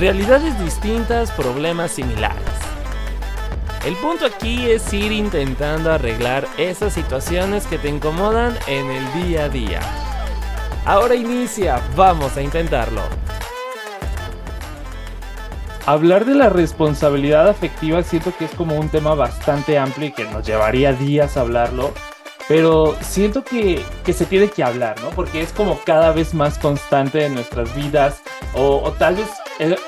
realidades distintas, problemas similares. El punto aquí es ir intentando arreglar esas situaciones que te incomodan en el día a día. Ahora inicia, vamos a intentarlo. Hablar de la responsabilidad afectiva siento que es como un tema bastante amplio y que nos llevaría días hablarlo, pero siento que, se tiene que hablar, ¿no? Porque es como cada vez más constante en nuestras vidas o, o tal vez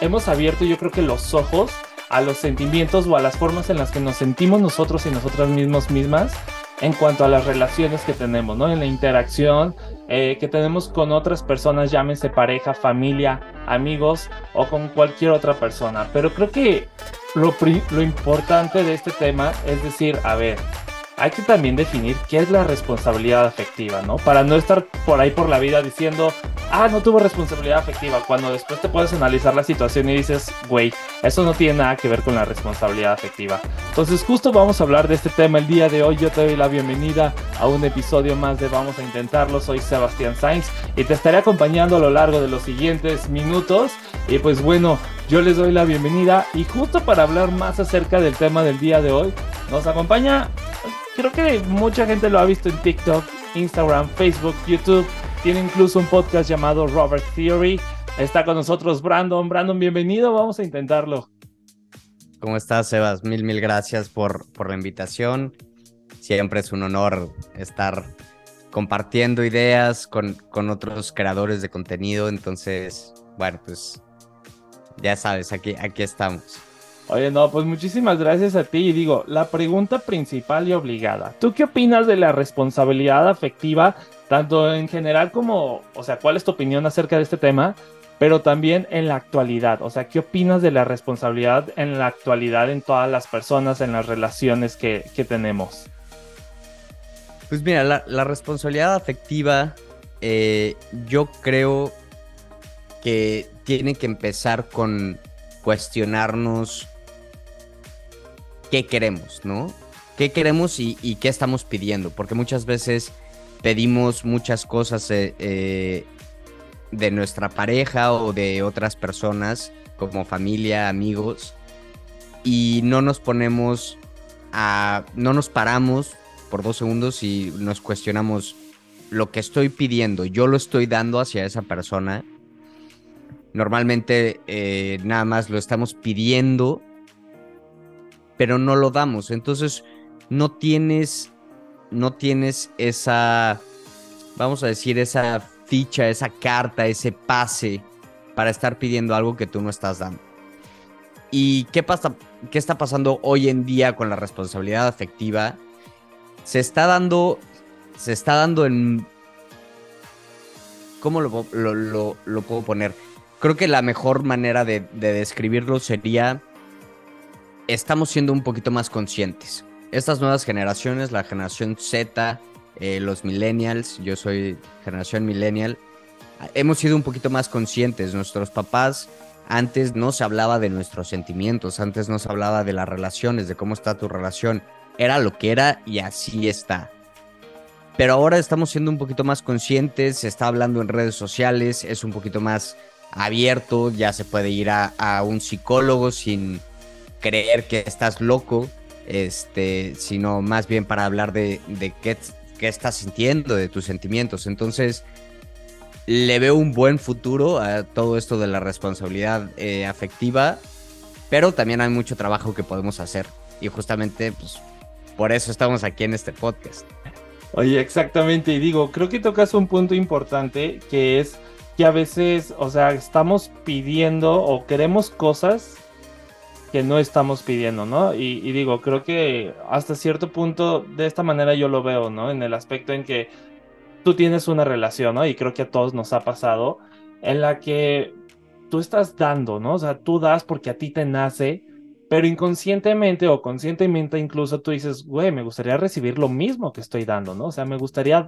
hemos abierto yo creo que los ojos a los sentimientos o a las formas en las que nos sentimos nosotros y nosotras mismos mismas en cuanto a las relaciones que tenemos, ¿no? En la interacción eh, que tenemos con otras personas, llámense pareja, familia, amigos o con cualquier otra persona. Pero creo que lo, lo importante de este tema es decir, a ver, hay que también definir qué es la responsabilidad afectiva, ¿no? Para no estar por ahí por la vida diciendo, ah, no tuvo responsabilidad afectiva, cuando después te puedes analizar la situación y dices, güey, eso no tiene nada que ver con la responsabilidad afectiva. Entonces justo vamos a hablar de este tema el día de hoy. Yo te doy la bienvenida a un episodio más de Vamos a Intentarlo. Soy Sebastián Sainz y te estaré acompañando a lo largo de los siguientes minutos. Y pues bueno, yo les doy la bienvenida y justo para hablar más acerca del tema del día de hoy, nos acompaña creo que mucha gente lo ha visto en TikTok, Instagram, Facebook, YouTube. Tiene incluso un podcast llamado Robert Theory. Está con nosotros Brandon. Brandon, bienvenido. Vamos a intentarlo. ¿Cómo estás, Sebas? Mil, mil gracias por, por la invitación. Siempre es un honor estar compartiendo ideas con, con otros creadores de contenido. Entonces, bueno, pues ya sabes, aquí, aquí estamos. Oye, no, pues muchísimas gracias a ti. Y digo, la pregunta principal y obligada. ¿Tú qué opinas de la responsabilidad afectiva, tanto en general como, o sea, cuál es tu opinión acerca de este tema, pero también en la actualidad? O sea, ¿qué opinas de la responsabilidad en la actualidad en todas las personas, en las relaciones que, tenemos? Pues mira, la, responsabilidad afectiva, eh, yo creo que tiene que empezar con cuestionarnos qué queremos, ¿no? ¿Qué queremos y, qué estamos pidiendo? Porque muchas veces pedimos muchas cosas eh, eh, de nuestra pareja o de otras personas, como familia, amigos, y no nos ponemos a. no nos paramos por dos segundos y nos cuestionamos lo que estoy pidiendo, yo lo estoy dando hacia esa persona. Normalmente eh, nada más lo estamos pidiendo pero no lo damos. Entonces, no tienes, no tienes esa, vamos a decir, esa ficha, esa carta, ese pase para estar pidiendo algo que tú no estás dando. ¿Y qué pasa? ¿Qué está pasando hoy en día con la responsabilidad afectiva? Se está dando, se está dando en, ¿cómo lo, lo, puedo poner? Creo que la mejor manera de describirlo sería estamos siendo un poquito más conscientes. Estas nuevas generaciones, la generación Z, eh, los millennials, yo soy generación millennial, hemos sido un poquito más conscientes. Nuestros papás antes no se hablaba de nuestros sentimientos, antes no se hablaba de las relaciones, de cómo está tu relación. Era lo que era y así está. Pero ahora estamos siendo un poquito más conscientes, se está hablando en redes sociales, es un poquito más abierto, ya se puede ir a un psicólogo sin, creer que estás loco, este, sino más bien para hablar de, qué, estás sintiendo, de tus sentimientos. Entonces, le veo un buen futuro a todo esto de la responsabilidad eh, afectiva, pero también hay mucho trabajo que podemos hacer. Y justamente, pues, por eso estamos aquí en este podcast. Oye, exactamente, y digo, creo que tocas un punto importante que es que a veces, o sea, estamos pidiendo o queremos cosas que no estamos pidiendo, ¿no? Y, digo, creo que hasta cierto punto de esta manera yo lo veo, ¿no? En el aspecto en que tú tienes una relación, ¿no? Y creo que a todos nos ha pasado, en la que tú estás dando, ¿no? O sea, tú das porque a ti te nace, pero inconscientemente o conscientemente incluso tú dices, güey, me gustaría recibir lo mismo que estoy dando, ¿no? O sea, me gustaría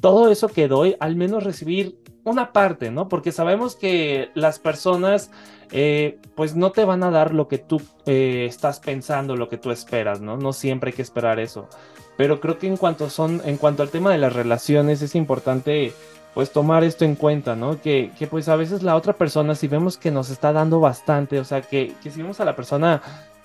todo eso que doy, al menos recibir una parte, ¿no? Porque sabemos que las personas, eh, pues no te van a dar lo que tú eh, estás pensando, lo que tú esperas, ¿no? No siempre hay que esperar eso. Pero creo que en cuanto son, en cuanto al tema de las relaciones, es importante pues tomar esto en cuenta, ¿no? Que, que, pues a veces la otra persona, si vemos que nos está dando bastante, o sea, que, que si vemos a la persona,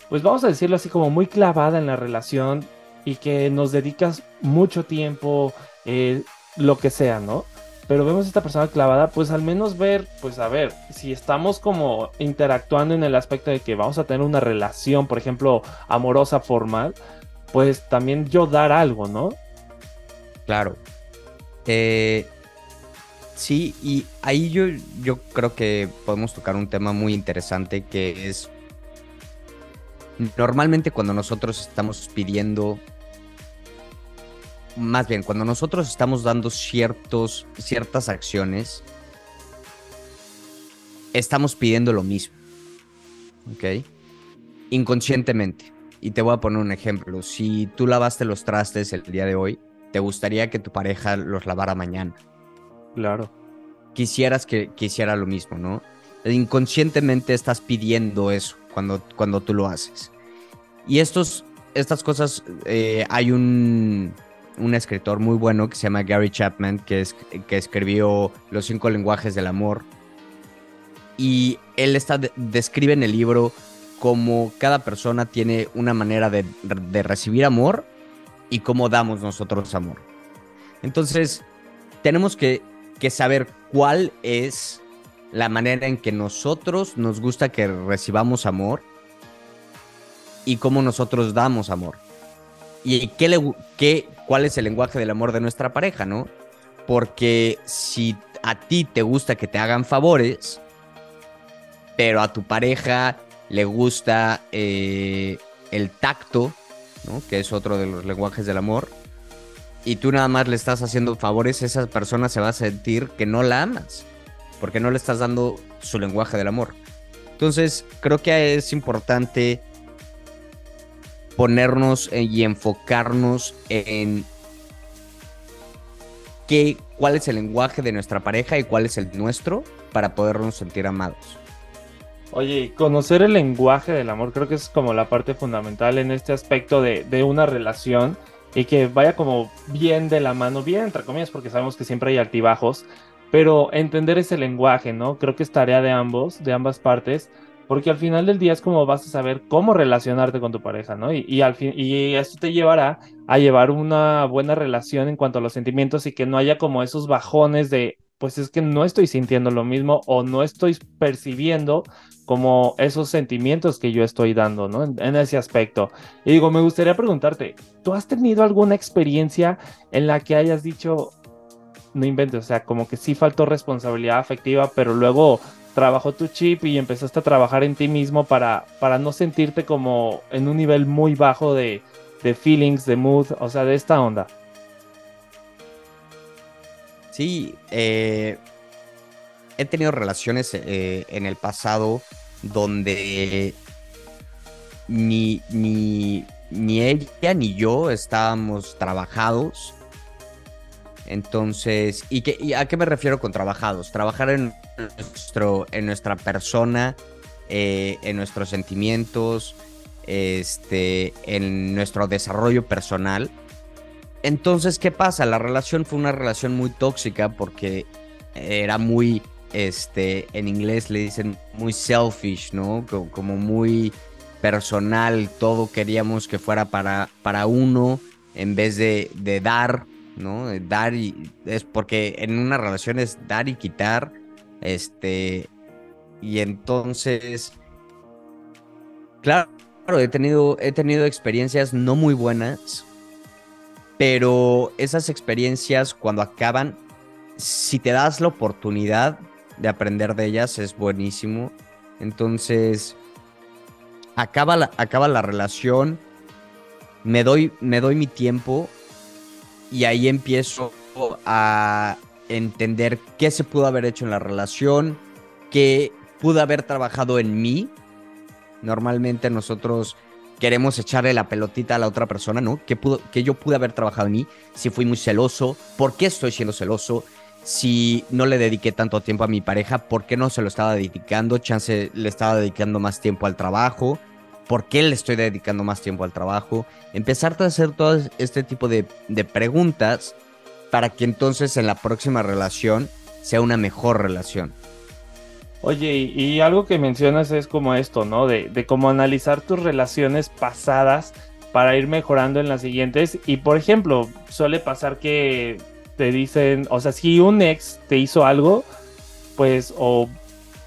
pues vamos a decirlo así como muy clavada en la relación y que nos dedicas mucho tiempo, eh, lo que sea, ¿no? Pero vemos a esta persona clavada, pues al menos ver, pues a ver, si estamos como interactuando en el aspecto de que vamos a tener una relación, por ejemplo, amorosa, formal, pues también yo dar algo, ¿no? Claro. Eh, sí, y ahí yo, yo creo que podemos tocar un tema muy interesante que es normalmente cuando nosotros estamos pidiendo más bien, cuando nosotros estamos dando ciertos, ciertas acciones, estamos pidiendo lo mismo. ¿Ok? Inconscientemente. Y te voy a poner un ejemplo. Si tú lavaste los trastes el día de hoy, te gustaría que tu pareja los lavara mañana. Claro. Quisieras que, hiciera lo mismo, ¿no? Inconscientemente estás pidiendo eso cuando, cuando tú lo haces. Y estos, estas cosas, eh, hay un, un escritor muy bueno que se llama Gary Chapman, que, es, que escribió Los cinco lenguajes del amor. Y él está, describe en el libro cómo cada persona tiene una manera de, recibir amor y cómo damos nosotros amor. Entonces, tenemos que, que saber cuál es la manera en que nosotros nos gusta que recibamos amor y cómo nosotros damos amor. Y qué le, qué, cuál es el lenguaje del amor de nuestra pareja, ¿no? Porque si a ti te gusta que te hagan favores, pero a tu pareja le gusta eh, el tacto, ¿no? que es otro de los lenguajes del amor, y tú nada más le estás haciendo favores, esa persona se va a sentir que no la amas, porque no le estás dando su lenguaje del amor. Entonces, creo que es importante ponernos y enfocarnos en qué, cuál es el lenguaje de nuestra pareja y cuál es el nuestro para podernos sentir amados. Oye, conocer el lenguaje del amor creo que es como la parte fundamental en este aspecto de, de una relación y que vaya como bien de la mano, bien entre comillas, porque sabemos que siempre hay altibajos, pero entender ese lenguaje, ¿no? Creo que es tarea de ambos, de ambas partes, porque al final del día es como vas a saber cómo relacionarte con tu pareja, ¿no? Y, al fin, y esto te llevará a llevar una buena relación en cuanto a los sentimientos y que no haya como esos bajones de, pues es que no estoy sintiendo lo mismo o no estoy percibiendo como esos sentimientos que yo estoy dando, ¿no? En, en, ese aspecto. Y digo, me gustaría preguntarte, ¿tú has tenido alguna experiencia en la que hayas dicho, no inventes, o sea, como que sí faltó responsabilidad afectiva, pero luego trabajó tu chip y empezaste a trabajar en ti mismo para, para no sentirte como en un nivel muy bajo de, de feelings, de mood, o sea, de esta onda. Sí, eh, he tenido relaciones eh, en el pasado donde ni, ni, ni ella ni yo estábamos trabajados entonces, ¿y, qué, a qué me refiero con trabajados? Trabajar en, nuestro, en nuestra persona, eh, en nuestros sentimientos, este, en nuestro desarrollo personal. Entonces, ¿qué pasa? La relación fue una relación muy tóxica porque era muy, este, en inglés le dicen muy selfish, ¿no? Como, muy personal, todo queríamos que fuera para, para uno en vez de, de dar ¿no? Dar y. Es porque en una relación es dar y quitar. Este. Y entonces. Claro, he tenido, he tenido experiencias no muy buenas. Pero esas experiencias, cuando acaban, si te das la oportunidad de aprender de ellas, es buenísimo. Entonces. Acaba la, acaba la relación. Me doy, me doy mi tiempo y ahí empiezo a entender qué se pudo haber hecho en la relación, qué pudo haber trabajado en mí. Normalmente nosotros queremos echarle la pelotita a la otra persona, ¿no? ¿Qué, pudo, yo pude haber trabajado en mí? Si fui muy celoso, ¿por qué estoy siendo celoso? Si no le dediqué tanto tiempo a mi pareja, ¿por qué no se lo estaba dedicando? Chance le estaba dedicando más tiempo al trabajo por qué le estoy dedicando más tiempo al trabajo, empezar a hacer todo este tipo de, preguntas para que entonces en la próxima relación sea una mejor relación. Oye, y, algo que mencionas es como esto, ¿no? De, de cómo analizar tus relaciones pasadas para ir mejorando en las siguientes. Y por ejemplo, suele pasar que te dicen, o sea, si un ex te hizo algo, pues, o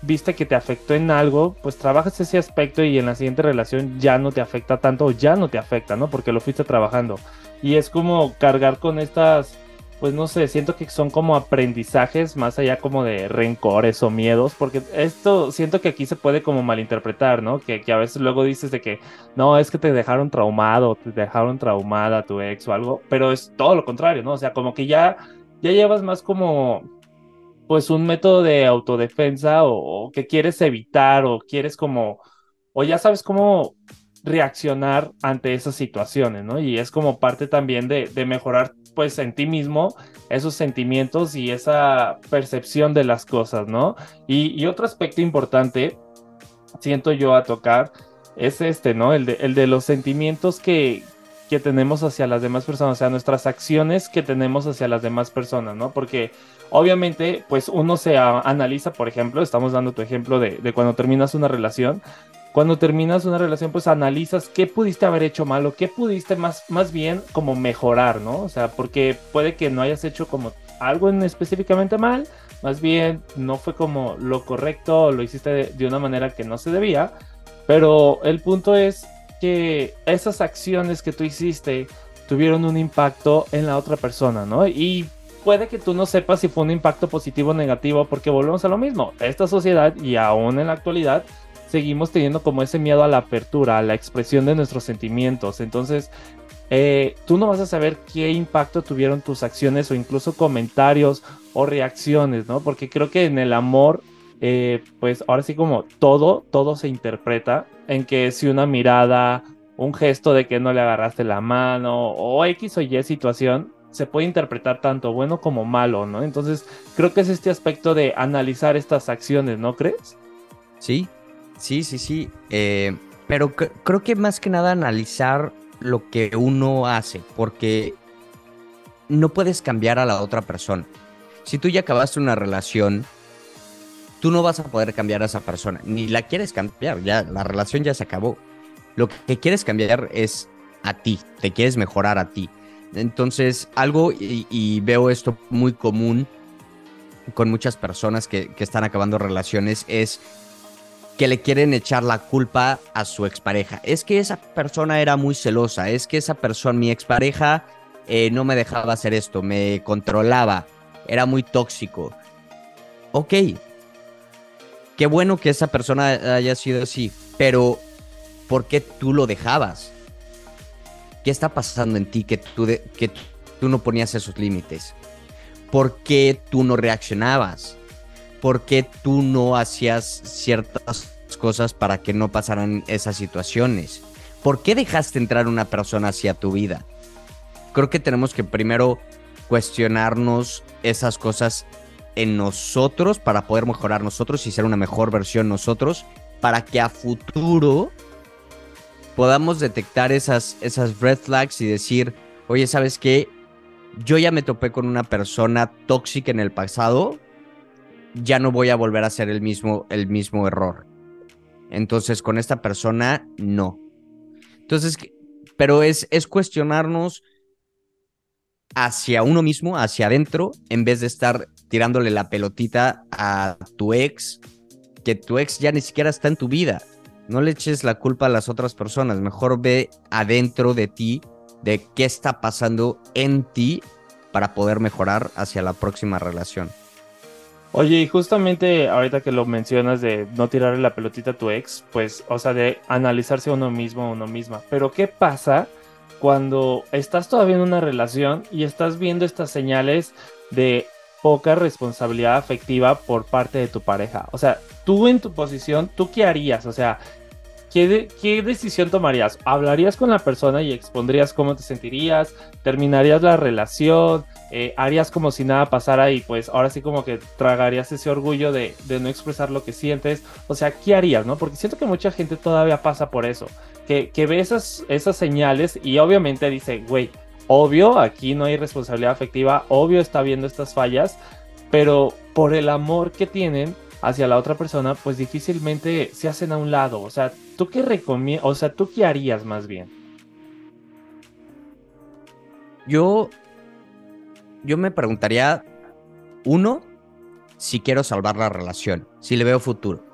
viste que te afectó en algo, pues trabajas ese aspecto y en la siguiente relación ya no te afecta tanto o ya no te afecta, ¿no? Porque lo fuiste trabajando. Y es como cargar con estas pues no sé, siento que son como aprendizajes más allá como de rencores o miedos, porque esto siento que aquí se puede como malinterpretar, ¿no? Que, a veces luego dices de que no, es que te dejaron traumado, te dejaron traumada tu ex o algo, pero es todo lo contrario, ¿no? O sea, como que ya, ya llevas más como pues un método de autodefensa o, o que quieres evitar o quieres como, o ya sabes cómo reaccionar ante esas situaciones, ¿no? Y es como parte también de, mejorar pues en ti mismo esos sentimientos y esa percepción de las cosas, ¿no? Y, otro aspecto importante, siento yo a tocar, es este, ¿no? El de, el de los sentimientos que, que tenemos hacia las demás personas, o sea, nuestras acciones que tenemos hacia las demás personas, ¿no? Porque obviamente, pues uno se analiza, por ejemplo, estamos dando tu ejemplo de, de cuando terminas una relación, cuando terminas una relación, pues analizas qué pudiste haber hecho mal o qué pudiste más, más bien como mejorar, ¿no? O sea, porque puede que no hayas hecho como algo en específicamente mal, más bien no fue como lo correcto lo hiciste de, una manera que no se debía, pero el punto es esas acciones que tú hiciste tuvieron un impacto en la otra persona, ¿no? Y puede que tú no sepas si fue un impacto positivo o negativo, porque volvemos a lo mismo. Esta sociedad y aún en la actualidad seguimos teniendo como ese miedo a la apertura, a la expresión de nuestros sentimientos. Entonces, eh, tú no vas a saber qué impacto tuvieron tus acciones o incluso comentarios o reacciones, ¿no? Porque creo que en el amor, eh, pues ahora sí como todo, todo se interpreta en que si una mirada, un gesto de que no le agarraste la mano o X o Y situación, se puede interpretar tanto bueno como malo, ¿no? Entonces, creo que es este aspecto de analizar estas acciones, ¿no crees? Sí, Sí, sí, sí. Eh, pero creo que más que nada analizar lo que uno hace, porque no puedes cambiar a la otra persona. Si tú ya acabaste una relación, tú no vas a poder cambiar a esa persona, ni la quieres cambiar, ya la relación ya se acabó. Lo que quieres cambiar es a ti, te quieres mejorar a ti. Entonces, algo, y, veo esto muy común con muchas personas que, están acabando relaciones, es que le quieren echar la culpa a su expareja. Es que esa persona era muy celosa, es que esa persona, mi expareja, eh, no me dejaba hacer esto, me controlaba, era muy tóxico. Ok, qué bueno que esa persona haya sido así, pero ¿por qué tú lo dejabas? ¿Qué está pasando en ti que tú, que tú no ponías esos límites? ¿Por qué tú no reaccionabas? por qué tú no hacías ciertas cosas para que no pasaran esas situaciones. ¿Por qué dejaste entrar una persona hacia tu vida? Creo que tenemos que primero cuestionarnos esas cosas en nosotros para poder mejorar nosotros y ser una mejor versión nosotros para que a futuro podamos detectar esas, esas red flags y decir, oye, ¿sabes qué? Yo ya me topé con una persona tóxica en el pasado ya no voy a volver a hacer el mismo, el mismo error. Entonces, con esta persona, no. Entonces, pero es, es cuestionarnos hacia uno mismo, hacia adentro, en vez de estar tirándole la pelotita a tu ex, que tu ex ya ni siquiera está en tu vida. No le eches la culpa a las otras personas, mejor ve adentro de ti de qué está pasando en ti para poder mejorar hacia la próxima relación. Oye, y justamente ahorita que lo mencionas de no tirarle la pelotita a tu ex, pues, o sea, de analizarse a uno mismo o uno misma. Pero, ¿qué pasa cuando estás todavía en una relación y estás viendo estas señales de poca responsabilidad afectiva por parte de tu pareja? O sea, tú en tu posición, ¿tú qué harías? O sea, ¿Qué, ¿qué, decisión tomarías? ¿Hablarías con la persona y expondrías cómo te sentirías? ¿Terminarías la relación? Eh, harías como si nada pasara y pues ahora sí como que tragarías ese orgullo de, no expresar lo que sientes. O sea, ¿qué harías, no? Porque siento que mucha gente todavía pasa por eso, que, que ve esas, esas señales y obviamente dice, güey, obvio, aquí no hay responsabilidad afectiva, obvio está viendo estas fallas, pero por el amor que tienen hacia la otra persona, pues difícilmente se hacen a un lado. O sea, ¿tú qué recomiendas? O sea, ¿tú qué harías más bien? Yo, yo me preguntaría, uno, si quiero salvar la relación, si le veo futuro.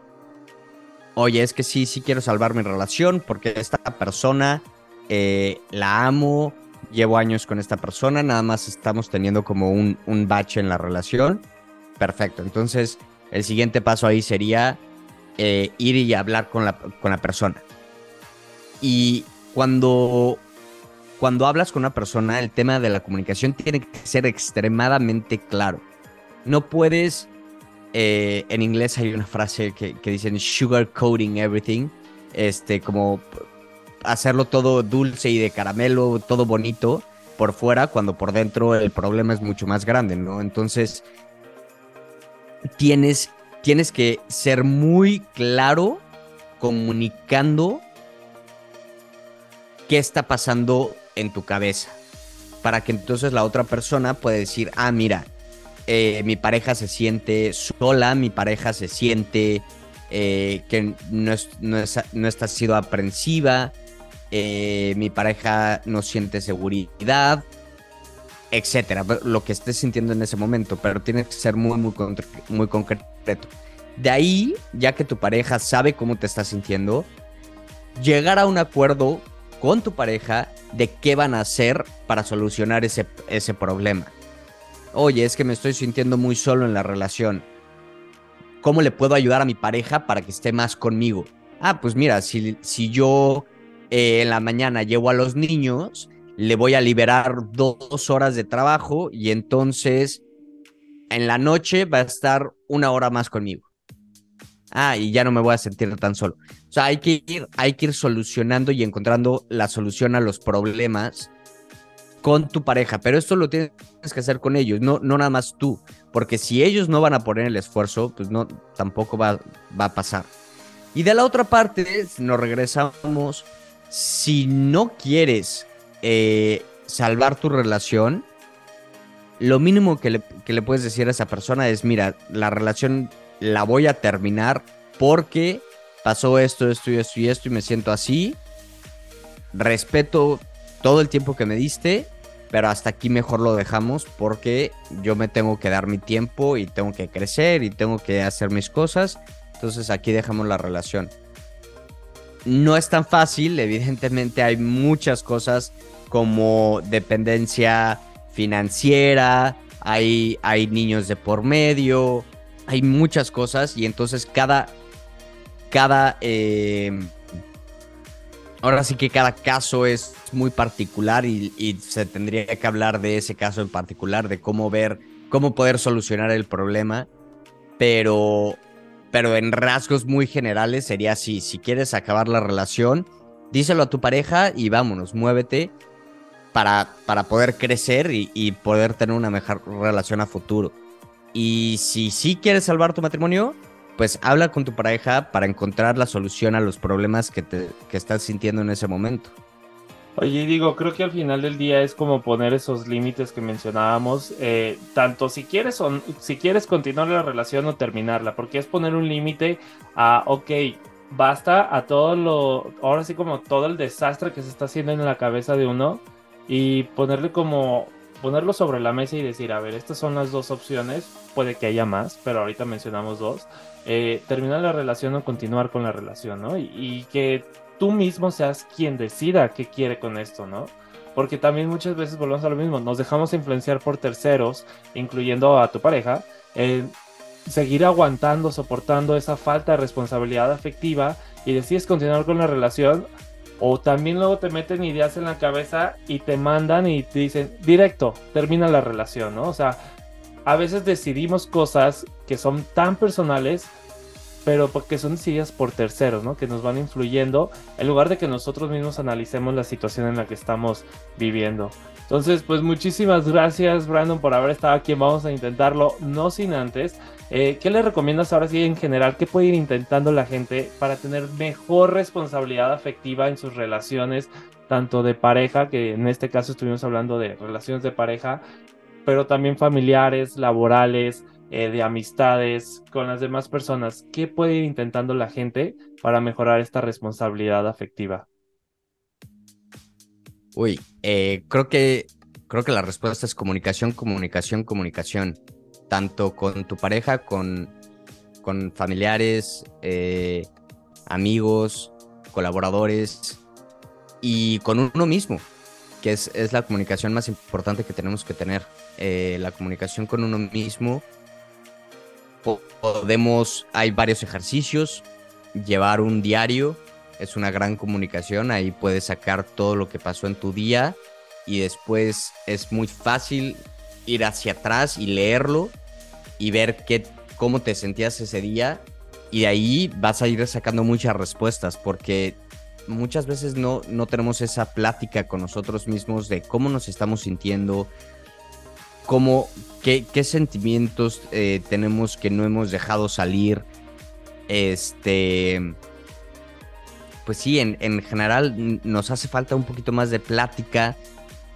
Oye, es que sí, sí quiero salvar mi relación porque esta persona eh, la amo, llevo años con esta persona, nada más estamos teniendo como un, un bache en la relación. Perfecto, entonces el siguiente paso ahí sería eh, ir y hablar con la, con la persona. Y cuando, cuando hablas con una persona, el tema de la comunicación tiene que ser extremadamente claro. No puedes, eh, en inglés hay una frase que, que dicen sugar coating everything, este, como hacerlo todo dulce y de caramelo, todo bonito por fuera, cuando por dentro el problema es mucho más grande, ¿no? Entonces, tienes, tienes que ser muy claro comunicando qué está pasando en tu cabeza. Para que entonces la otra persona pueda decir, ah, mira, eh, mi pareja se siente sola, mi pareja se siente eh, que no, no, no está sido aprensiva, eh, mi pareja no siente seguridad, etcétera, lo que estés sintiendo en ese momento, pero tiene que ser muy, muy, muy concreto. De ahí, ya que tu pareja sabe cómo te estás sintiendo, llegar a un acuerdo con tu pareja de qué van a hacer para solucionar ese, ese problema. Oye, es que me estoy sintiendo muy solo en la relación. ¿Cómo le puedo ayudar a mi pareja para que esté más conmigo? Ah, pues mira, si, si yo eh, en la mañana llevo a los niños, le voy a liberar dos horas de trabajo y entonces en la noche va a estar una hora más conmigo. Ah, y ya no me voy a sentir tan solo. O sea, hay que ir, hay que ir solucionando y encontrando la solución a los problemas con tu pareja, pero esto lo tienes que hacer con ellos, no, no nada más tú, porque si ellos no van a poner el esfuerzo, pues no, tampoco va, va a pasar. Y de la otra parte, nos regresamos si no quieres eh, salvar tu relación, lo mínimo que le, puedes decir a esa persona es, mira, la relación la voy a terminar porque pasó esto, esto y esto y esto y me siento así. Respeto todo el tiempo que me diste, pero hasta aquí mejor lo dejamos porque yo me tengo que dar mi tiempo y tengo que crecer y tengo que hacer mis cosas. Entonces aquí dejamos la relación no es tan fácil, evidentemente hay muchas cosas como dependencia financiera, hay, hay niños de por medio, hay muchas cosas y entonces cada, cada, em, ahora sí que cada caso es muy particular y, y, se tendría que hablar de ese caso en particular, de cómo ver, cómo poder solucionar el problema, pero pero en rasgos muy generales sería así, si quieres acabar la relación, díselo a tu pareja y vámonos, muévete para, para poder crecer y, poder tener una mejor relación a futuro. Y si sí quieres salvar tu matrimonio, pues habla con tu pareja para encontrar la solución a los problemas que, te, que estás sintiendo en ese momento. Oye, digo, creo que al final del día es como poner esos límites que mencionábamos, eh, tanto si quieres o si quieres continuar la relación o terminarla, porque es poner un límite a, ok, basta a todo lo, ahora sí como todo el desastre que se está haciendo en la cabeza de uno y ponerle como, ponerlo sobre la mesa y decir, a ver, estas son las dos opciones, puede que haya más, pero ahorita mencionamos dos, eh, terminar la relación o continuar con la relación, ¿no? y que tú mismo seas quien decida qué quiere con esto, ¿no? Porque también muchas veces volvemos a lo mismo, nos dejamos influenciar por terceros, incluyendo a tu pareja, en seguir aguantando, soportando esa falta de responsabilidad afectiva y decides continuar con la relación o también luego te meten ideas en la cabeza y te mandan y te dicen directo, termina la relación, ¿no? O sea, a veces decidimos cosas que son tan personales pero porque son decididas por terceros, ¿no? Que nos van influyendo en lugar de que nosotros mismos analicemos la situación en la que estamos viviendo. Entonces, pues muchísimas gracias, Brandon, por haber estado aquí. Vamos a intentarlo, no sin antes. Eh, ¿Qué le recomiendas ahora sí en general? ¿Qué puede ir intentando la gente para tener mejor responsabilidad afectiva en sus relaciones? tanto de pareja, que en este caso estuvimos hablando de relaciones de pareja, pero también familiares, laborales, eh, de amistades con las demás personas. ¿Qué puede ir intentando la gente para mejorar esta responsabilidad afectiva? Uy, eh, creo que creo que la respuesta es comunicación, comunicación, comunicación. Tanto con tu pareja, con, con familiares, eh, amigos, colaboradores y con uno mismo, que es, es, la comunicación más importante que tenemos que tener. la comunicación con uno mismo podemos, hay varios ejercicios, llevar un diario es una gran comunicación, ahí puedes sacar todo lo que pasó en tu día y después es muy fácil ir hacia atrás y leerlo y ver qué, cómo te sentías ese día. Y de ahí vas a ir sacando muchas respuestas porque muchas veces no, no tenemos esa plática con nosotros mismos de cómo nos estamos sintiendo, cómo, qué, sentimientos eh, tenemos que no hemos dejado salir. Este, pues sí, en, general nos hace falta un poquito más de plática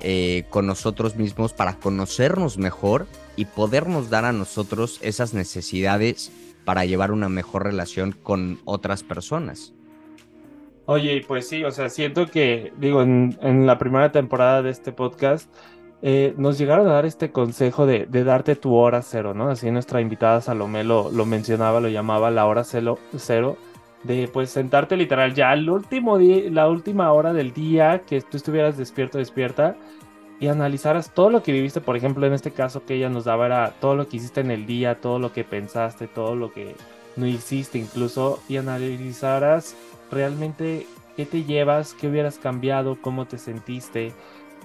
eh, con nosotros mismos para conocernos mejor y podernos dar a nosotros esas necesidades para llevar una mejor relación con otras personas. Oye, pues sí, o sea, siento que, digo, en la primera temporada de este podcast, eh, nos llegaron a dar este consejo de, darte tu hora cero, ¿no? Así nuestra invitada Salomé lo, mencionaba, lo llamaba la hora cero, cero de pues sentarte literal ya al último día, la última hora del día que tú estuvieras despierto, despierta y analizaras todo lo que viviste, por ejemplo, en este caso que ella nos daba era todo lo que hiciste en el día, todo lo que pensaste, todo lo que no hiciste incluso y analizaras realmente qué te llevas, qué hubieras cambiado, cómo te sentiste,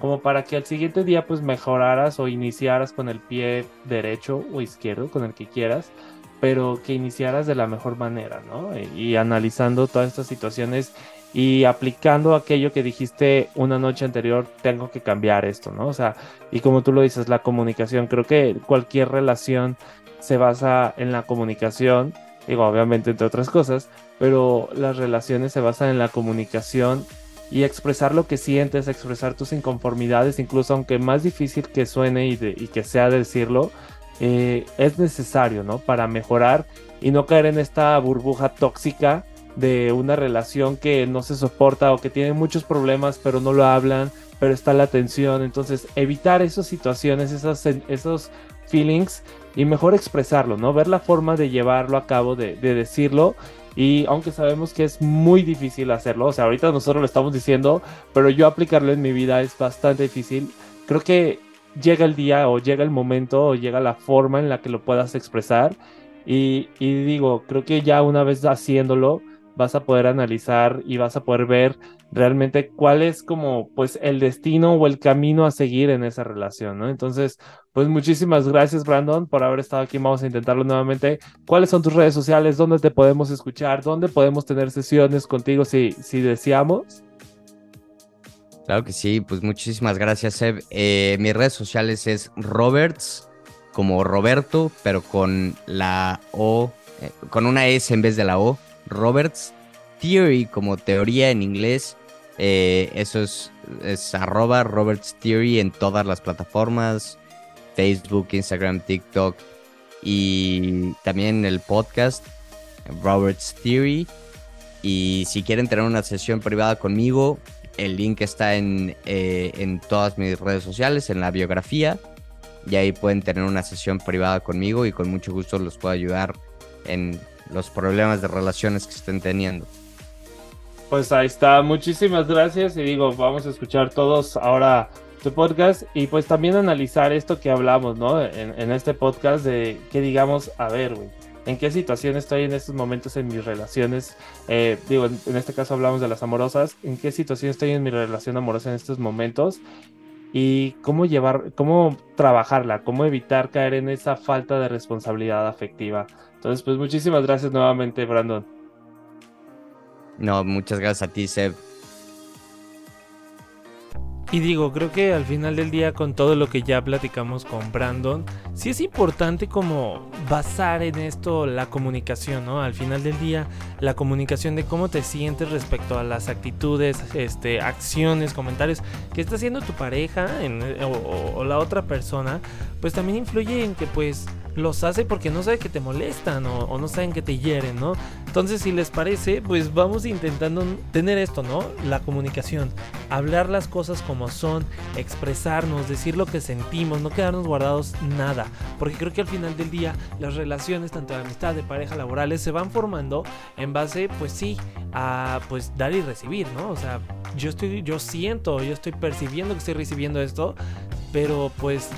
como para que al siguiente día pues mejoraras o iniciaras con el pie derecho o izquierdo, con el que quieras, pero que iniciaras de la mejor manera, ¿no? Y, analizando todas estas situaciones y aplicando aquello que dijiste una noche anterior, tengo que cambiar esto, ¿no? O sea, y como tú lo dices, la comunicación, creo que cualquier relación se basa en la comunicación, digo, obviamente entre otras cosas, pero las relaciones se basan en la comunicación y expresar lo que sientes, expresar tus inconformidades, incluso aunque más difícil que suene y, que sea decirlo, eh, es necesario, ¿no? Para mejorar y no caer en esta burbuja tóxica de una relación que no se soporta o que tiene muchos problemas pero no lo hablan, pero está la tensión. Entonces, evitar esas situaciones, esos, esos feelings y mejor expresarlo, ¿no? Ver la forma de llevarlo a cabo, de decirlo y aunque sabemos que es muy difícil hacerlo, o sea, ahorita nosotros lo estamos diciendo, pero yo aplicarlo en mi vida es bastante difícil. Creo que llega el día o llega el momento o llega la forma en la que lo puedas expresar. Y, y digo, creo que ya una vez haciéndolo, vas a poder analizar y vas a poder ver realmente cuál es como pues el destino o el camino a seguir en esa relación, ¿no? Entonces, pues muchísimas gracias Brandon por haber estado aquí, vamos a intentarlo nuevamente. ¿Cuáles son tus redes sociales? ¿Dónde te podemos escuchar? ¿Dónde podemos tener sesiones contigo si, si deseamos? Claro que sí, pues muchísimas gracias, Seb. Eh, mis redes sociales es Roberts, como Roberto, pero con la O, eh, con una S en vez de la O. Roberts Theory como teoría en inglés. Eh, eso es, es arroba Roberts Theory en todas las plataformas. Facebook, Instagram, TikTok. Y también el podcast Roberts Theory. Y si quieren tener una sesión privada conmigo, el link está en, eh, en todas mis redes sociales, en la biografía. Y ahí pueden tener una sesión privada conmigo y con mucho gusto los puedo ayudar en los problemas de relaciones que estén teniendo. Pues ahí está, muchísimas gracias y digo, vamos a escuchar todos ahora tu podcast y pues también analizar esto que hablamos, ¿no? En, este podcast de que digamos, a ver, güey, ¿en qué situación estoy en estos momentos en mis relaciones? Eh, digo, en, en, este caso hablamos de las amorosas, ¿en qué situación estoy en mi relación amorosa en estos momentos? Y cómo llevar, cómo trabajarla, cómo evitar caer en esa falta de responsabilidad afectiva. Entonces, pues muchísimas gracias nuevamente, Brandon. No, muchas gracias a ti, Seb. Y digo, creo que al final del día con todo lo que ya platicamos con Brandon, sí es importante como basar en esto la comunicación, ¿no? Al final del día, la comunicación de cómo te sientes respecto a las actitudes, este, acciones, comentarios que está haciendo tu pareja o, la otra persona, pues también influye en que pues los hace porque no sabe que te molestan o, no saben que te hieren, ¿no? Entonces, si les parece, pues vamos intentando tener esto, ¿no? La comunicación, hablar las cosas como son, expresarnos, decir lo que sentimos, no quedarnos guardados nada, porque creo que al final del día las relaciones, tanto de amistad, de pareja, laborales, se van formando en base, pues sí, a pues dar y recibir, ¿no? O sea, yo estoy, yo siento, yo estoy percibiendo que estoy recibiendo esto, pero pues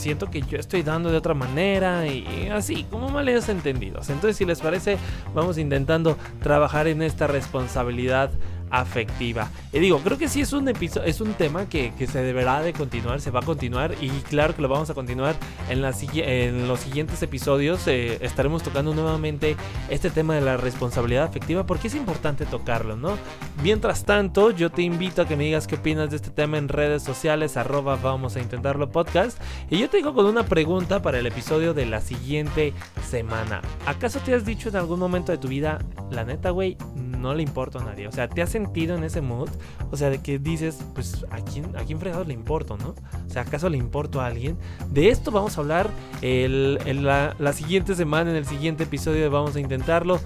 siento que yo estoy dando de otra manera y así, como males entendidos. Entonces, si les parece, vamos intentando trabajar en esta responsabilidad afectiva. Y digo, creo que sí es un episodio, es un tema que, se deberá de continuar, se va a continuar y claro que lo vamos a continuar en, la, en los siguientes episodios. Eh, estaremos tocando nuevamente este tema de la responsabilidad afectiva porque es importante tocarlo, ¿no? Mientras tanto, yo te invito a que me digas qué opinas de este tema en redes sociales, arroba vamos a intentarlo podcast. Y yo te digo con una pregunta para el episodio de la siguiente semana. ¿Acaso te has dicho en algún momento de tu vida, la neta, güey, no le importa a nadie? O sea, ¿te has sentido en ese mood? O sea, de que dices, pues, ¿a quién, a quién fregados le importo, no? O sea, ¿acaso le importo a alguien? De esto vamos a hablar el, la, la siguiente semana, en el siguiente episodio de Vamos a Intentarlo.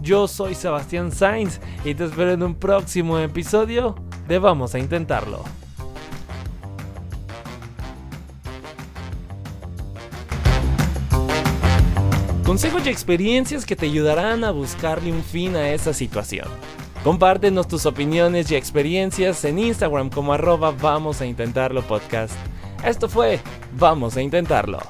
Yo soy Sebastián Sainz y te espero en un próximo episodio de Vamos a Intentarlo. Consejos y experiencias que te ayudarán a buscarle un fin a esa situación. Compártenos tus opiniones y experiencias en Instagram como arroba vamos a intentarlo podcast. Esto fue Vamos a intentarlo.